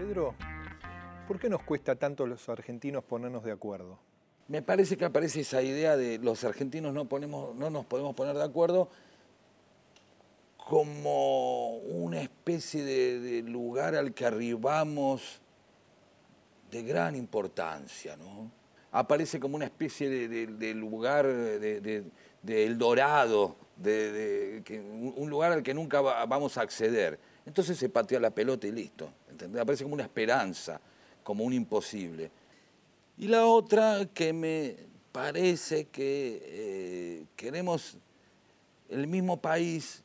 Pedro, ¿por qué nos cuesta tanto los argentinos ponernos de acuerdo? Me parece que aparece esa idea de los argentinos no, ponemos, no nos podemos poner de acuerdo como una especie de, lugar al que arribamos de gran importancia, ¿no? Aparece como una especie de, lugar de, Dorado, un lugar al que nunca vamos a acceder. Entonces se patea la pelota y listo. Aparece como una esperanza, como un imposible. Y la otra que me parece que eh, queremos el mismo país,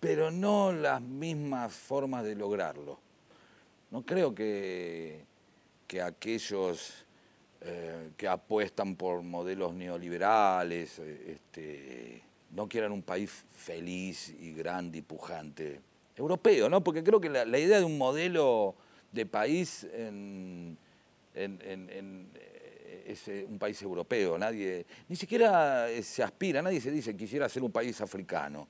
pero no las mismas formas de lograrlo. No creo que, que aquellos eh, que apuestan por modelos neoliberales eh, este, no quieran un país feliz y grande y pujante. Europeo, ¿no? Porque creo que la, idea de un modelo de país en, eh, es un país europeo. Nadie, ni siquiera se aspira, nadie se dice quisiera ser un país africano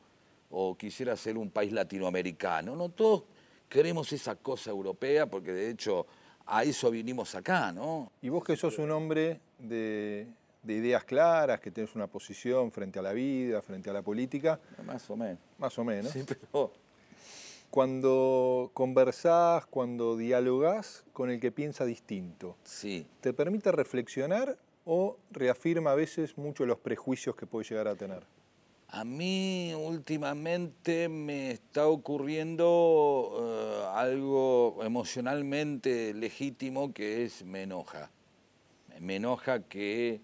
o quisiera ser un país latinoamericano. No, todos queremos esa cosa europea porque de hecho a eso vinimos acá, ¿no? Y vos que sos un hombre de, ideas claras, que tenés una posición frente a la vida, frente a la política. Más o menos. Más o menos. Sí, pero... Cuando conversás, cuando dialogás con el que piensa distinto, sí. ¿te permite reflexionar o reafirma a veces mucho los prejuicios que puede llegar a tener? A mí últimamente me está ocurriendo eh, algo emocionalmente legítimo que es me enoja. Me enoja que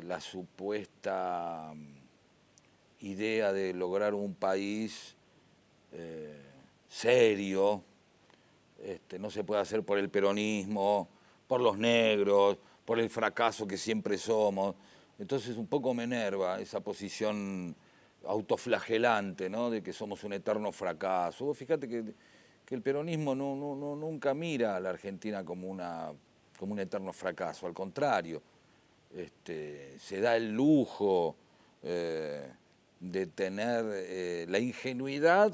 la supuesta mm, idea de lograr un país eh, serio este, no se puede hacer por el peronismo, por los negros, por el fracaso que siempre somos. Entonces un poco me enerva esa posición autoflagelante, ¿no? de que somos un eterno fracaso. fíjate que, que el peronismo no, no, nunca mira a la Argentina como, una, como un eterno fracaso, al contrario, este, se da el lujo eh, de tener eh, la ingenuidad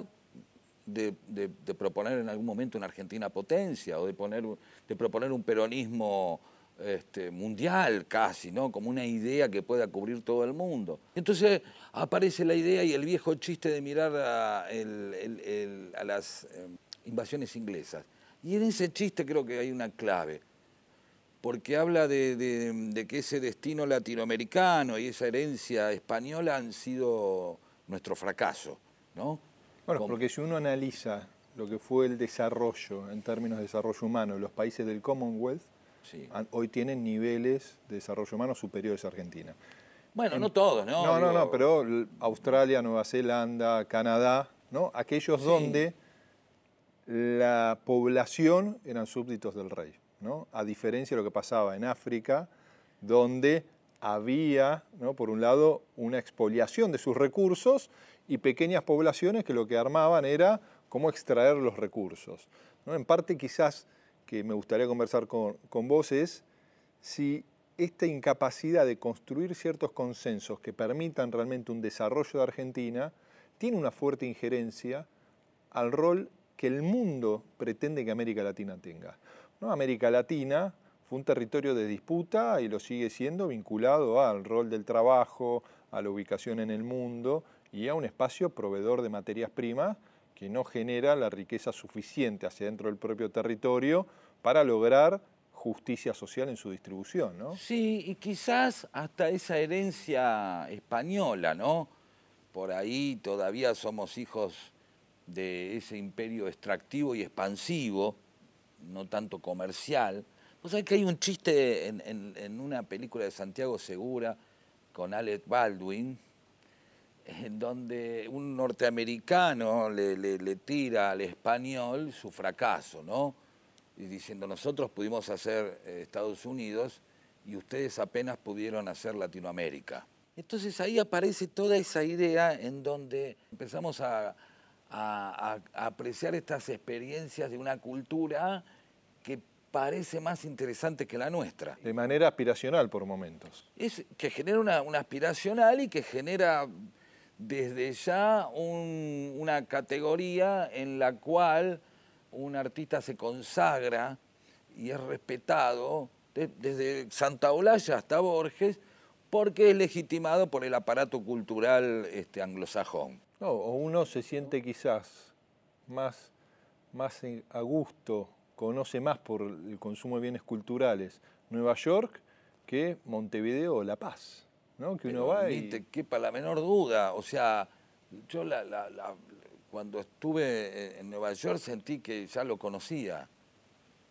de, de, proponer en algún momento una Argentina potencia o de, poner, de proponer un peronismo este, mundial casi, ¿no? como una idea que pueda cubrir todo el mundo. Entonces aparece la idea y el viejo chiste de mirar a, las em, invasiones inglesas. Y en ese chiste creo que hay una clave, porque habla de, que ese destino latinoamericano y esa herencia española han sido nuestro fracaso. ¿no? Bueno, porque si uno analiza lo que fue el desarrollo en términos de desarrollo humano los países del Commonwealth, Hoy tienen niveles de desarrollo humano superiores a Argentina. Bueno, no todos, ¿no? No, no, no, pero Australia, Nueva Zelanda, Canadá, ¿no? Aquellos donde la población eran súbditos del rey, A diferencia de lo que pasaba en África, donde había, por un lado, una expoliación de sus recursos y pequeñas poblaciones que lo que armaban era cómo extraer los recursos. ¿no? En parte quizás que me gustaría conversar con, vos es si esta incapacidad de construir ciertos consensos que permitan realmente un desarrollo de Argentina tiene una fuerte injerencia al rol que el mundo pretende que América Latina tenga. ¿No? América Latina fue un territorio de disputa y lo sigue siendo vinculado al rol del trabajo, a la ubicación en el mundo y a un espacio proveedor de materias primas que no genera la riqueza suficiente hacia dentro del propio territorio para lograr justicia social en su distribución, ¿no? Sí, y quizás hasta esa herencia española, ¿no? Por ahí todavía somos hijos de ese imperio extractivo y expansivo, no tanto comercial. Vos sabés que hay un chiste en, una película de Santiago Segura con Alec Baldwin, en donde un norteamericano le, tira al español su fracaso, ¿no? Y diciendo, nosotros pudimos hacer eh, Estados Unidos y ustedes apenas pudieron hacer Latinoamérica. Entonces ahí aparece toda esa idea en donde empezamos a, apreciar estas experiencias de una cultura que parece más interesante que la nuestra. De manera aspiracional por momentos. Es que genera una, una aspiracional y que genera desde ya una categoría en la cual un artista se consagra y es respetado desde Santa Olalla hasta Borges porque es legitimado por el aparato cultural este, anglosajón. No, o uno se siente quizás más, más a gusto, conoce más por el consumo de bienes culturales Nueva York que Montevideo o La Paz, ¿no? Que uno va y... te quepa la menor duda, o sea, yo cuando estuve en Nueva York sentí que ya lo conocía.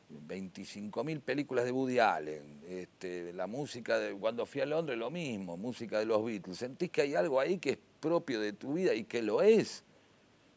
25.000 películas de Woody Allen, este, la música de cuando fui a Londres lo mismo, música de los Beatles. Sentís que hay algo ahí que es propio de tu vida y que lo es,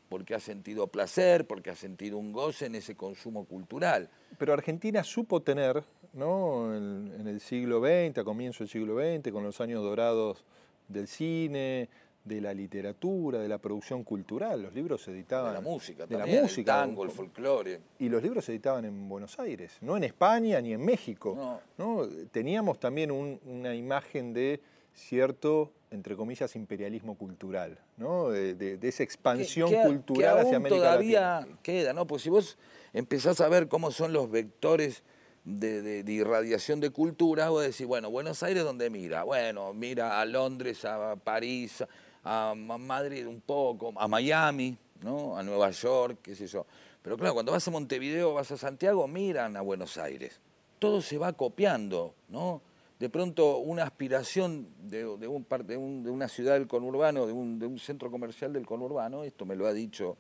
porque has sentido placer, porque has sentido un goce en ese consumo cultural. Pero Argentina supo tener, ¿no? en, en el siglo XX, a comienzo del siglo XX, con los años dorados del cine, de la literatura, de la producción cultural. Los libros se editaban. De la música, de también, la música, el tango, el folclore. Y los libros se editaban en Buenos Aires, no en España ni en México. No. Teníamos también una imagen de cierto, entre comillas, imperialismo cultural, ¿no? de, esa expansión cultural hacia América todavía queda, ¿no? Pues si vos empezás a ver cómo son los vectores de, irradiación de cultura, vos decís, bueno, Buenos Aires, ¿dónde mira? Bueno, mira a Londres, a París, a Madrid un poco, a Miami, ¿no? a Nueva York, qué sé yo. Pero claro, cuando vas a Montevideo, vas a Santiago, miran a Buenos Aires. Todo se va copiando, ¿no? De pronto una aspiración de, un, de, un, de una ciudad del conurbano, de un, de un, centro comercial del conurbano, esto me lo ha dicho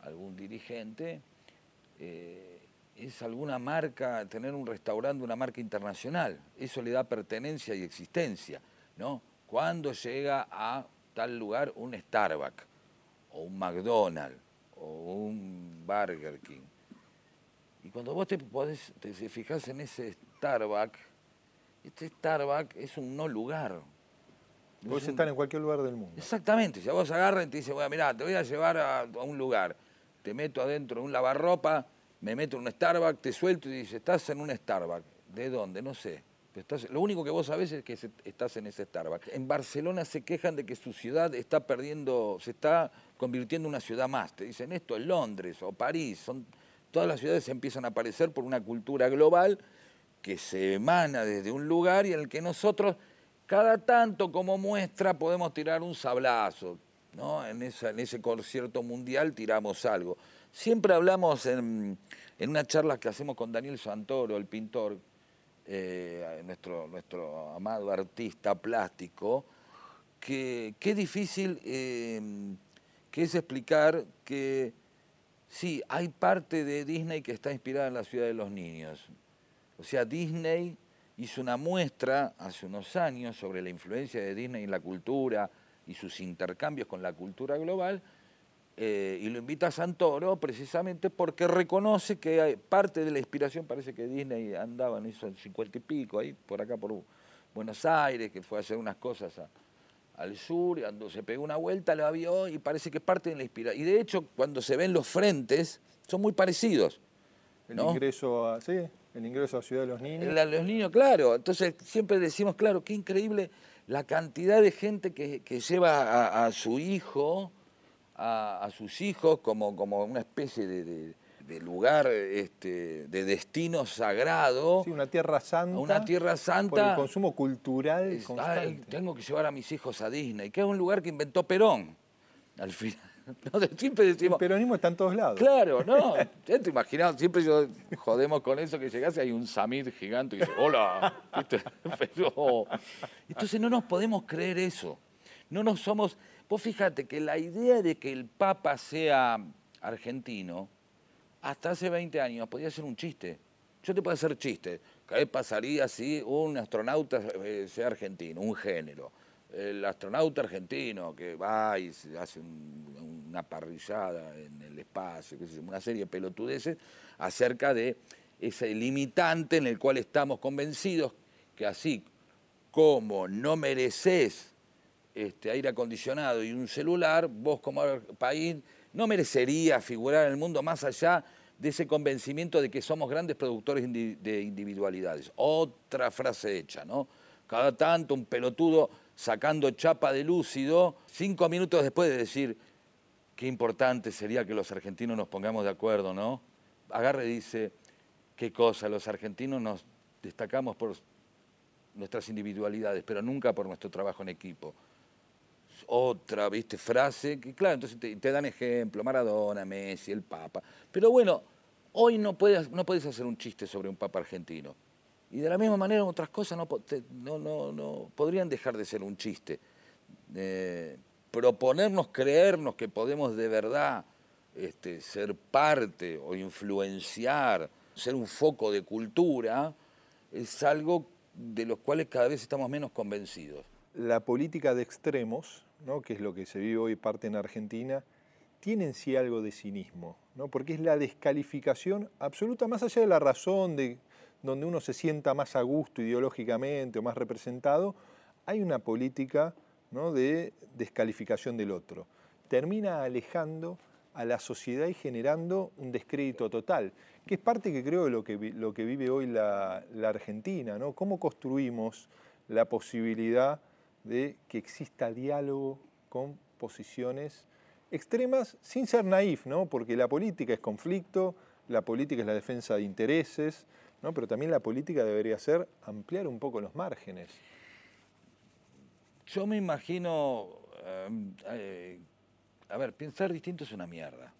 algún dirigente, eh, es alguna marca, tener un restaurante, una marca internacional. Eso le da pertenencia y existencia, ¿no? Cuando llega a tal lugar un Starbucks o un McDonald's o un Burger King. Y cuando vos te, podés, te fijas en ese Starbucks, este Starbucks es un no lugar. Puedes estar en cualquier lugar del mundo. Exactamente. Si a vos agarran y te dicen, bueno, mirá, te voy a llevar a, un lugar, te meto adentro de un lavarropa, me meto en un Starbucks, te suelto y dices, estás en un Starbucks. ¿De dónde? No sé lo único que vos sabés es que estás en ese Starbucks. En Barcelona se quejan de que su ciudad está perdiendo, se está convirtiendo en una ciudad más. Te dicen esto es Londres o París. Son, todas las ciudades empiezan a aparecer por una cultura global que se emana desde un lugar y en el que nosotros, cada tanto como muestra, podemos tirar un sablazo. ¿no? En, ese concierto mundial tiramos algo. Siempre hablamos en, en una charla que hacemos con Daniel Santoro, el pintor, eh, nuestro, nuestro amado artista plástico, que qué difícil eh, que es explicar que sí, hay parte de Disney que está inspirada en la ciudad de los niños. O sea, Disney hizo una muestra hace unos años sobre la influencia de Disney en la cultura y sus intercambios con la cultura global, eh, y lo invita a Santoro precisamente porque reconoce que hay parte de la inspiración, parece que Disney andaba en eso en cincuenta y pico, ahí por acá por Buenos Aires, que fue a hacer unas cosas al sur, y cuando se pegó una vuelta, lo vio y parece que parte de la inspiración. Y de hecho, cuando se ven los frentes, son muy parecidos. El ingreso a, sí, el ingreso a Ciudad de los Niños. los niños, claro. Entonces siempre decimos, claro, qué increíble la cantidad de gente que, lleva a su hijo a, sus hijos como, como una especie de, lugar, este, de destino sagrado. Sí, una tierra santa. Una tierra santa. Por el consumo cultural tengo que llevar a mis hijos a Disney, que es un lugar que inventó Perón, al final. siempre decimos, el peronismo está en todos lados. Claro, no. te imaginas, siempre yo jodemos con eso que llegase hay un Samid gigante y dice, hola. Pero, entonces no nos podemos creer eso. No nos somos. Vos fíjate que la idea de que el Papa sea argentino, hasta hace 20 años podía ser un chiste. Yo te puedo hacer chiste. ¿Qué pasaría si un astronauta eh, sea argentino, un género? El astronauta argentino que va y hace una parrillada en el espacio, una serie de pelotudeces acerca de ese limitante en el cual estamos convencidos que así como no mereces este, aire acondicionado y un celular, vos como país no merecería figurar en el mundo más allá de ese convencimiento de que somos grandes productores de individualidades. Otra frase hecha, ¿no? Cada tanto un pelotudo sacando chapa de lúcido, cinco minutos después de decir, qué importante sería que los argentinos nos pongamos de acuerdo, ¿no? agarra y dice, qué cosa, los argentinos nos destacamos por nuestras individualidades, pero nunca por nuestro trabajo en equipo. Otra, viste, frase, que claro, entonces te, dan ejemplo, Maradona, Messi, el Papa. Pero bueno, hoy no puedes, no puedes hacer un chiste sobre un Papa argentino. Y de la misma manera otras cosas no, no, no, podrían dejar de ser un chiste. Eh, proponernos creernos que podemos de verdad este, ser parte o influenciar, ser un foco de cultura, es algo de los cuales cada vez estamos menos convencidos. La política de extremos, ¿no? que es lo que se vive hoy parte en Argentina, tiene en sí algo de cinismo, ¿no? porque es la descalificación absoluta, más allá de la razón de donde uno se sienta más a gusto ideológicamente o más representado, hay una política ¿no? de descalificación del otro. Termina alejando a la sociedad y generando un descrédito total, que es parte que creo de lo que, lo que vive hoy la, Argentina, ¿no? ¿Cómo construimos la posibilidad de que exista diálogo con posiciones extremas sin ser naif, ¿no? Porque la política es conflicto, la política es la defensa de intereses, ¿no? Pero también la política debería ser ampliar un poco los márgenes. Yo me imagino, em, eh, a ver, pensar distinto es una mierda,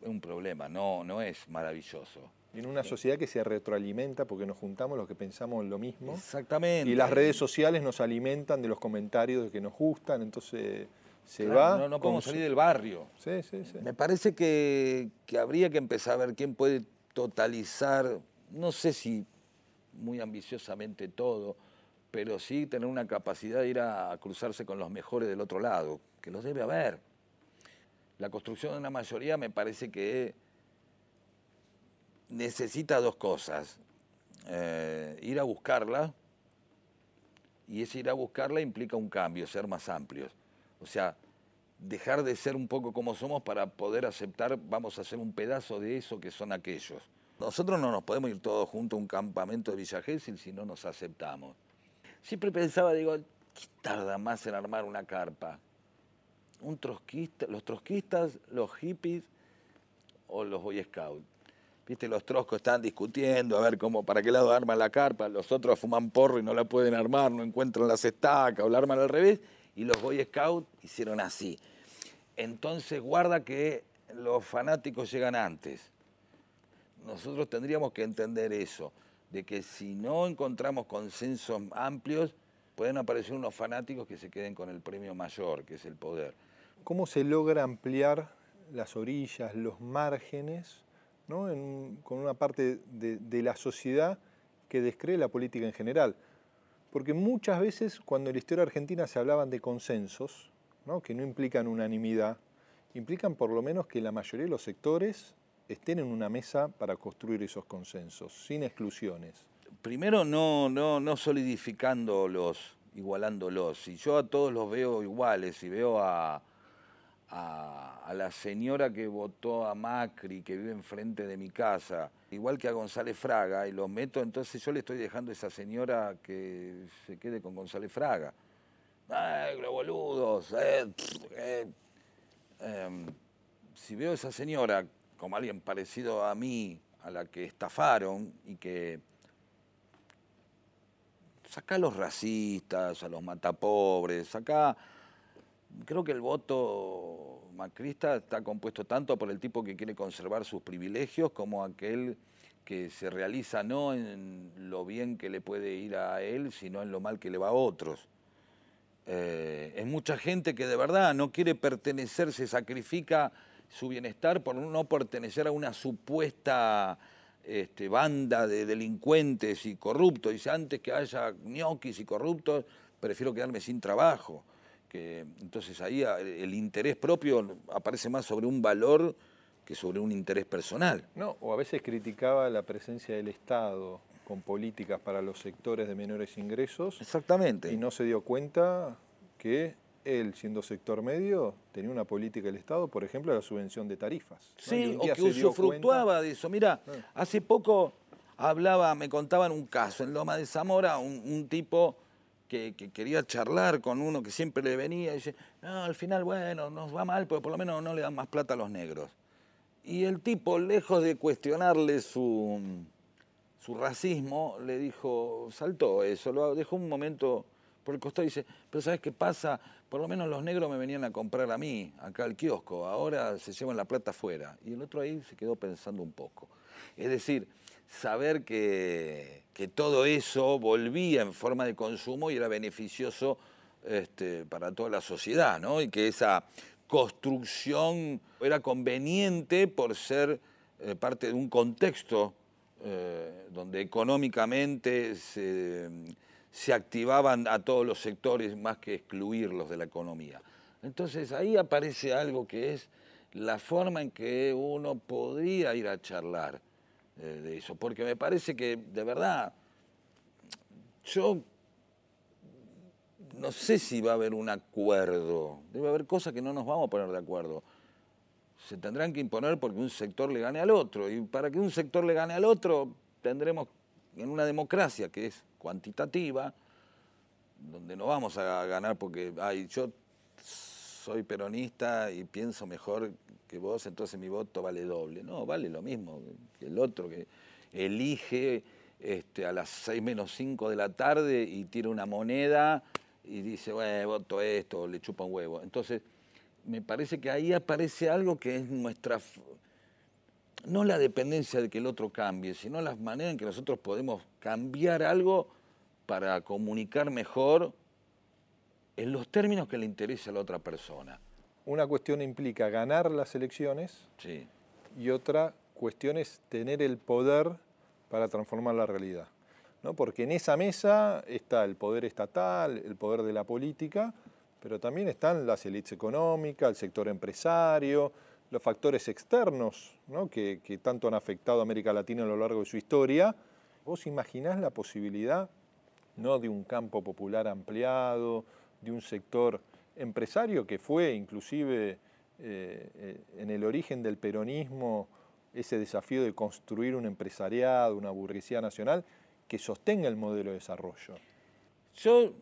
es un problema, no, no es maravilloso. En una sociedad que se retroalimenta porque nos juntamos los que pensamos lo mismo. Exactamente. Y las redes sociales nos alimentan de los comentarios de que nos gustan, entonces se va. No, no podemos salir del barrio. Sí, sí, sí. Me parece que, que habría que empezar a ver quién puede totalizar, no sé si muy ambiciosamente todo, pero sí tener una capacidad de ir a cruzarse con los mejores del otro lado, que los debe haber. La construcción de una mayoría me parece que necesita dos cosas. Eh, ir a buscarla, y ese ir a buscarla implica un cambio, ser más amplios. O sea, dejar de ser un poco como somos para poder aceptar, vamos a hacer un pedazo de eso que son aquellos. Nosotros no nos podemos ir todos juntos a un campamento de Villa Gesell si no nos aceptamos siempre pensaba, digo, ¿qué tarda más en armar una carpa? Un trotskista, los trotskistas, los hippies o los Boy Scouts. Viste, los troscos están discutiendo a ver cómo, para qué lado arman la carpa, los otros fuman porro y no la pueden armar, no encuentran las estacas o la arman al revés, y los Boy Scouts hicieron así. Entonces guarda que los fanáticos llegan antes. Nosotros tendríamos que entender eso de que si no encontramos consensos amplios, pueden aparecer unos fanáticos que se queden con el premio mayor, que es el poder. ¿Cómo se logra ampliar las orillas, los márgenes, con una parte de, la sociedad que descree la política en general? Porque muchas veces cuando en la historia argentina se hablaban de consensos, que no implican unanimidad, implican por lo menos que la mayoría de los sectores estén en una mesa para construir esos consensos, sin exclusiones. Primero, no, no, no solidificándolos, igualándolos. Si yo a todos los veo iguales y veo a, a, la señora que votó a Macri, que vive enfrente de mi casa, igual que a González Fraga, y los meto, entonces yo le estoy dejando a esa señora que se quede con González Fraga. ¡Ay, los boludos! Si veo a esa señora como alguien parecido a mí, a la que estafaron y que saca a los racistas, a los matapobres, saca... Creo que el voto macrista está compuesto tanto por el tipo que quiere conservar sus privilegios como aquel que se realiza no en lo bien que le puede ir a él, sino en lo mal que le va a otros. Eh, es mucha gente que de verdad no quiere pertenecer, se sacrifica su bienestar por no pertenecer a una supuesta este, banda de delincuentes y corruptos. Dice, antes que haya ñoquis y corruptos, prefiero quedarme sin trabajo. Que, entonces ahí el interés propio aparece más sobre un valor que sobre un interés personal. No, o a veces criticaba la presencia del Estado con políticas para los sectores de menores ingresos. Exactamente. Y no se dio cuenta que él, siendo sector medio, tenía una política del Estado, por ejemplo, la subvención de tarifas. Sí, o que usufructuaba de eso. Mira, ah. hace poco hablaba, me contaban un caso en Loma de Zamora, un, tipo que, quería charlar con uno que siempre le venía y dice, no, al final, bueno, nos va mal, pero por lo menos no le dan más plata a los negros. Y el tipo, lejos de cuestionarle su, su racismo, le dijo, saltó eso, lo dejó un momento por el costado dice, pero ¿sabes qué pasa? Por lo menos los negros me venían a comprar a mí, acá al kiosco, ahora se llevan la plata afuera. Y el otro ahí se quedó pensando un poco. Es decir, saber que, que todo eso volvía en forma de consumo y era beneficioso este, para toda la sociedad, ¿no? Y que esa construcción era conveniente por ser eh, parte de un contexto eh, donde económicamente se, se, activaban a todos los sectores más que excluirlos de la economía. Entonces ahí aparece algo que es la forma en que uno podría ir a charlar eh, de eso, porque me parece que de verdad yo no sé si va a haber un acuerdo. Debe haber cosas que no nos vamos a poner de acuerdo. Se tendrán que imponer porque un sector le gane al otro. Y para que un sector le gane al otro, tendremos en una democracia que es cuantitativa, donde no vamos a ganar porque, ay, yo soy peronista y pienso mejor que vos, entonces mi voto vale doble. No, vale lo mismo que el otro que elige este, a las 6 menos 5 de la tarde y tira una moneda y dice, bueno, voto esto, le chupa un huevo. Entonces, me parece que ahí aparece algo que es nuestra, no la dependencia de que el otro cambie, sino las maneras en que nosotros podemos cambiar algo para comunicar mejor en los términos que le interesa a la otra persona. Una cuestión implica ganar las elecciones sí. y otra cuestión es tener el poder para transformar la realidad. ¿no? porque en esa mesa está el poder estatal, el poder de la política, pero también están las élites económicas, el sector empresario, los factores externos que, tanto han afectado a América Latina a lo largo de su historia. ¿Vos imaginás la posibilidad ¿no? de un campo popular ampliado, de un sector empresario que fue inclusive eh, eh, en el origen del peronismo ese desafío de construir un empresariado, una burguesía nacional, que sostenga el modelo de desarrollo. Yo,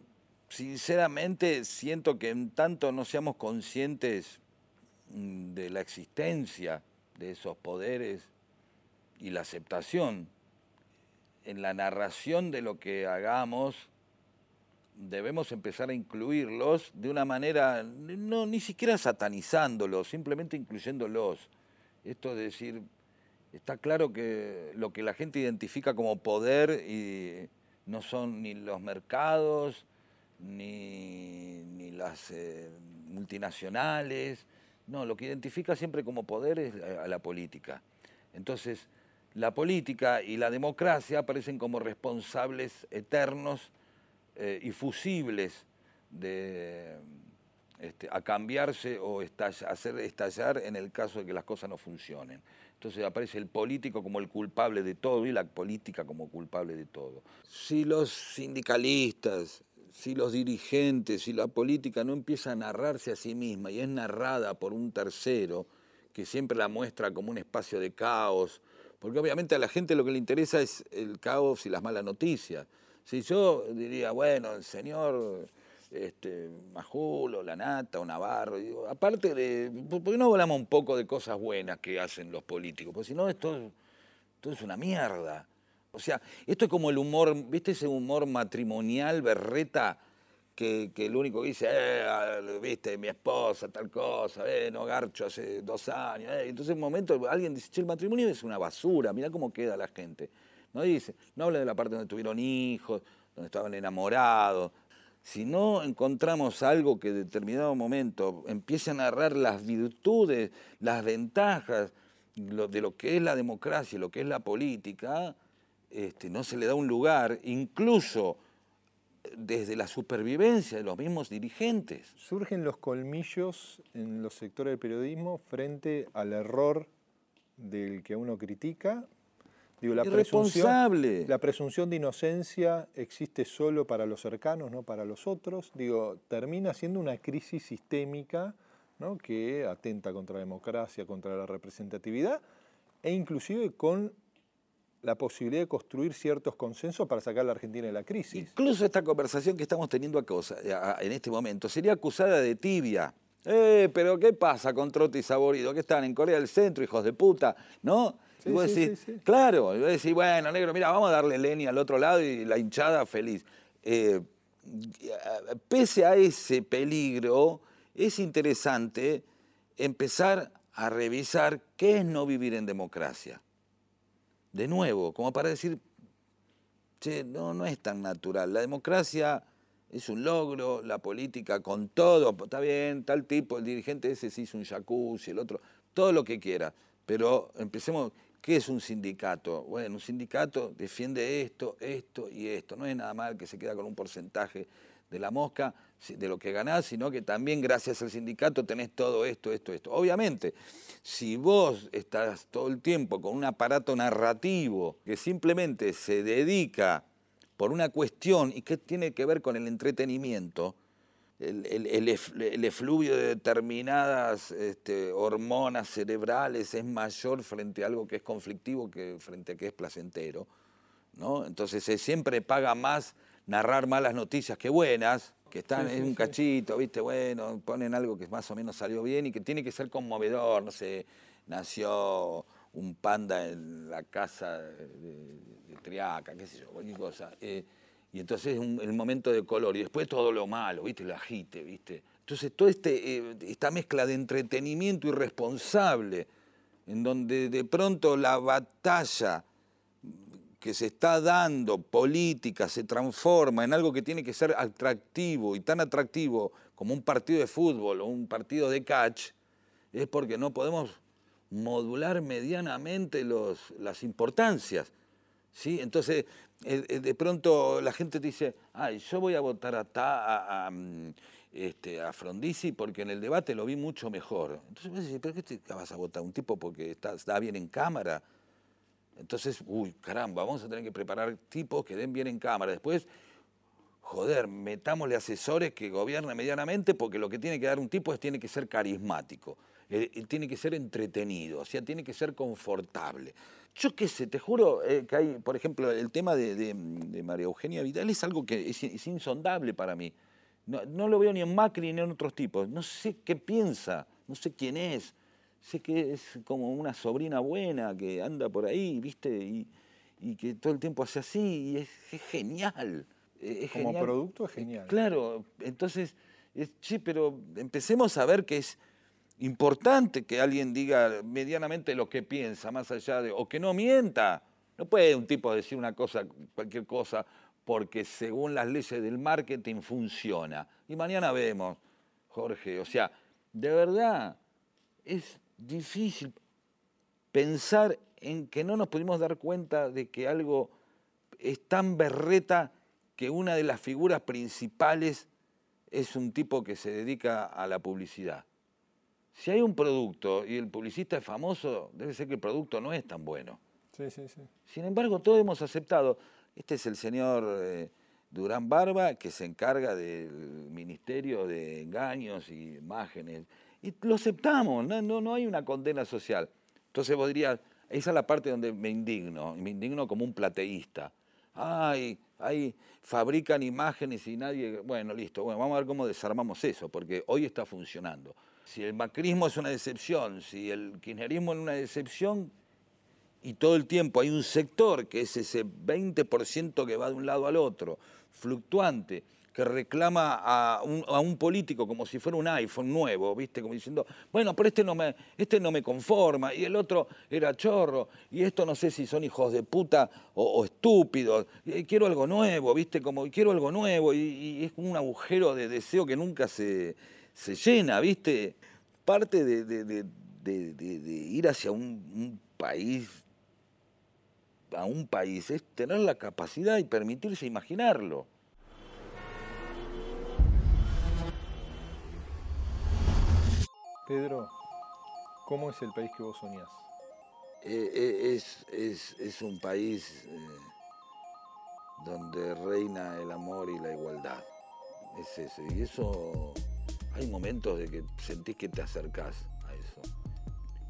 sinceramente, siento que en tanto no seamos conscientes de la existencia de esos poderes y la aceptación en la narración de lo que hagamos, debemos empezar a incluirlos de una manera, no ni siquiera satanizándolos, simplemente incluyéndolos. Esto de decir, está claro que lo que la gente identifica como poder y no son ni los mercados, ni, las eh, multinacionales, no, lo que identifica siempre como poder es a la política. Entonces, la política y la democracia aparecen como responsables eternos eh, y fusibles de, este, a cambiarse o hacer estallar en el caso de que las cosas no funcionen. Entonces aparece el político como el culpable de todo y la política como culpable de todo. Si los sindicalistas, si los dirigentes, si la política no empieza a narrarse a sí misma y es narrada por un tercero que siempre la muestra como un espacio de caos, porque obviamente a la gente lo que le interesa es el caos y las malas noticias. Si yo diría, bueno, el señor este, Majulo, La Nata o Navarro. aparte de, ¿por qué no hablamos un poco de cosas buenas que hacen los políticos? Porque si no, esto, es una mierda. O sea, esto es como el humor, ¿viste ese humor matrimonial, berreta? Que, que el único que dice, eh, viste, mi esposa, tal cosa, eh, no garcho hace dos años. Eh". Entonces, en un momento, alguien dice, che, el matrimonio es una basura, mira cómo queda la gente. No dice, no habla de la parte donde tuvieron hijos, donde estaban enamorados, si no encontramos algo que en determinado momento empiece a narrar las virtudes, las ventajas de lo que es la democracia y lo que es la política, este, no se le da un lugar, incluso desde la supervivencia de los mismos dirigentes. Surgen los colmillos en los sectores del periodismo frente al error del que uno critica Digo, la Presunción, la presunción de inocencia existe solo para los cercanos, no para los otros. Digo, termina siendo una crisis sistémica ¿no? que atenta contra la democracia, contra la representatividad e inclusive con la posibilidad de construir ciertos consensos para sacar a la Argentina de la crisis. Incluso esta conversación que estamos teniendo en este momento sería acusada de tibia Eh, pero ¿qué pasa con Trote y Saborido? Que están en Corea del Centro, hijos de puta, ¿no? y vos decís, claro, y vos decís, bueno, negro, mira, vamos a darle leña al otro lado y la hinchada feliz. Eh, pese a ese peligro, es interesante empezar a revisar qué es no vivir en democracia. De nuevo, como para decir, che, no, no es tan natural. La democracia es un logro, la política con todo, está bien, tal tipo, el dirigente ese se hizo un jacuzzi, el otro, todo lo que quiera. Pero empecemos, ¿qué es un sindicato? Bueno, un sindicato defiende esto, esto y esto. No es nada mal que se queda con un porcentaje de la mosca, de lo que ganás, sino que también gracias al sindicato tenés todo esto, esto, esto. Obviamente, si vos estás todo el tiempo con un aparato narrativo que simplemente se dedica por una cuestión y que tiene que ver con el entretenimiento, el, efluvio de determinadas este, hormonas cerebrales es mayor frente a algo que es conflictivo que frente a que es placentero. ¿no? Entonces se siempre paga más narrar malas noticias que buenas, que están en un cachito, ¿viste? Bueno, ponen algo que más o menos salió bien y que tiene que ser conmovedor, no sé, nació un panda en la casa de, Triaca, qué sé yo, cualquier cosa. Eh, y entonces es el momento de color y después todo lo malo, ¿viste? El agite, ¿viste? Entonces, toda este, eh, esta mezcla de entretenimiento irresponsable, en donde de pronto la batalla que se está dando política se transforma en algo que tiene que ser atractivo y tan atractivo como un partido de fútbol o un partido de catch, es porque no podemos modular medianamente los, las importancias. ¿sí? Entonces, de pronto la gente dice, ay, yo voy a votar a, a, mm, este, a Frondizi porque en el debate lo vi mucho mejor. Entonces vos ¿pero qué te vas a votar? ¿Un tipo porque está bien en cámara? Entonces, uy, caramba, vamos a tener que preparar tipos que den bien en cámara. Después, joder, metámosle asesores que gobiernen medianamente porque lo que tiene que dar un tipo es tiene que ser carismático, eh, tiene que ser entretenido, o sea, tiene que ser confortable. Yo qué sé, te juro eh, que hay, por ejemplo, el tema de, María Eugenia Vidal es algo que es, insondable para mí. No, no, lo veo ni en Macri ni en otros tipos. No sé qué piensa, no sé quién es sé que es como una sobrina buena que anda por ahí, ¿viste? Y, que todo el tiempo hace así y es, genial. como producto es genial. Claro, entonces, sí, pero empecemos a ver que es importante que alguien diga medianamente lo que piensa, más allá de, o que no mienta. No puede un tipo decir una cosa, cualquier cosa, porque según las leyes del marketing funciona. Y mañana vemos, Jorge, o sea, de verdad, es difícil pensar en que no nos pudimos dar cuenta de que algo es tan berreta que una de las figuras principales es un tipo que se dedica a la publicidad. Si hay un producto y el publicista es famoso, debe ser que el producto no es tan bueno. Sí, sí, sí. Sin embargo, todos hemos aceptado. Este es el señor eh, Durán Barba, que se encarga del Ministerio de Engaños y Imágenes y lo aceptamos, no, no, no hay una condena social. Entonces vos esa es la parte donde me indigno, me indigno como un plateísta. Ay, ay, fabrican imágenes y nadie... Bueno, listo, bueno, vamos a ver cómo desarmamos eso, porque hoy está funcionando. Si el macrismo es una decepción, si el kirchnerismo es una decepción, y todo el tiempo hay un sector que es ese 20% que va de un lado al otro, fluctuante, que reclama a un, político como si fuera un iPhone nuevo, ¿viste? Como diciendo, bueno, pero este no, me, este no me conforma, y el otro era chorro, y esto no sé si son hijos de puta o, estúpidos, quiero algo nuevo, ¿viste? Como quiero algo nuevo, y, es como un agujero de deseo que nunca se, llena, ¿viste? Parte de, ir hacia un país a un país es tener la capacidad y permitirse imaginarlo. Pedro, ¿cómo es el país que vos soñás? Eh, eh, es, un país eh, donde reina el amor y la igualdad. Es ese. Y eso, hay momentos de que sentís que te acercás a eso.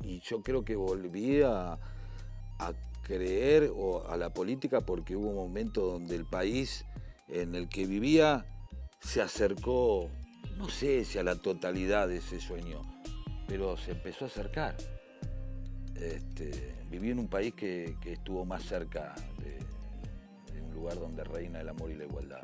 Y yo creo que volví a, a creer a la política porque hubo un momento donde el país en el que vivía se acercó no sé si a la totalidad de ese sueño, pero se empezó a acercar. Este, viví en un país que, estuvo más cerca de, de un lugar donde reina el amor y la igualdad.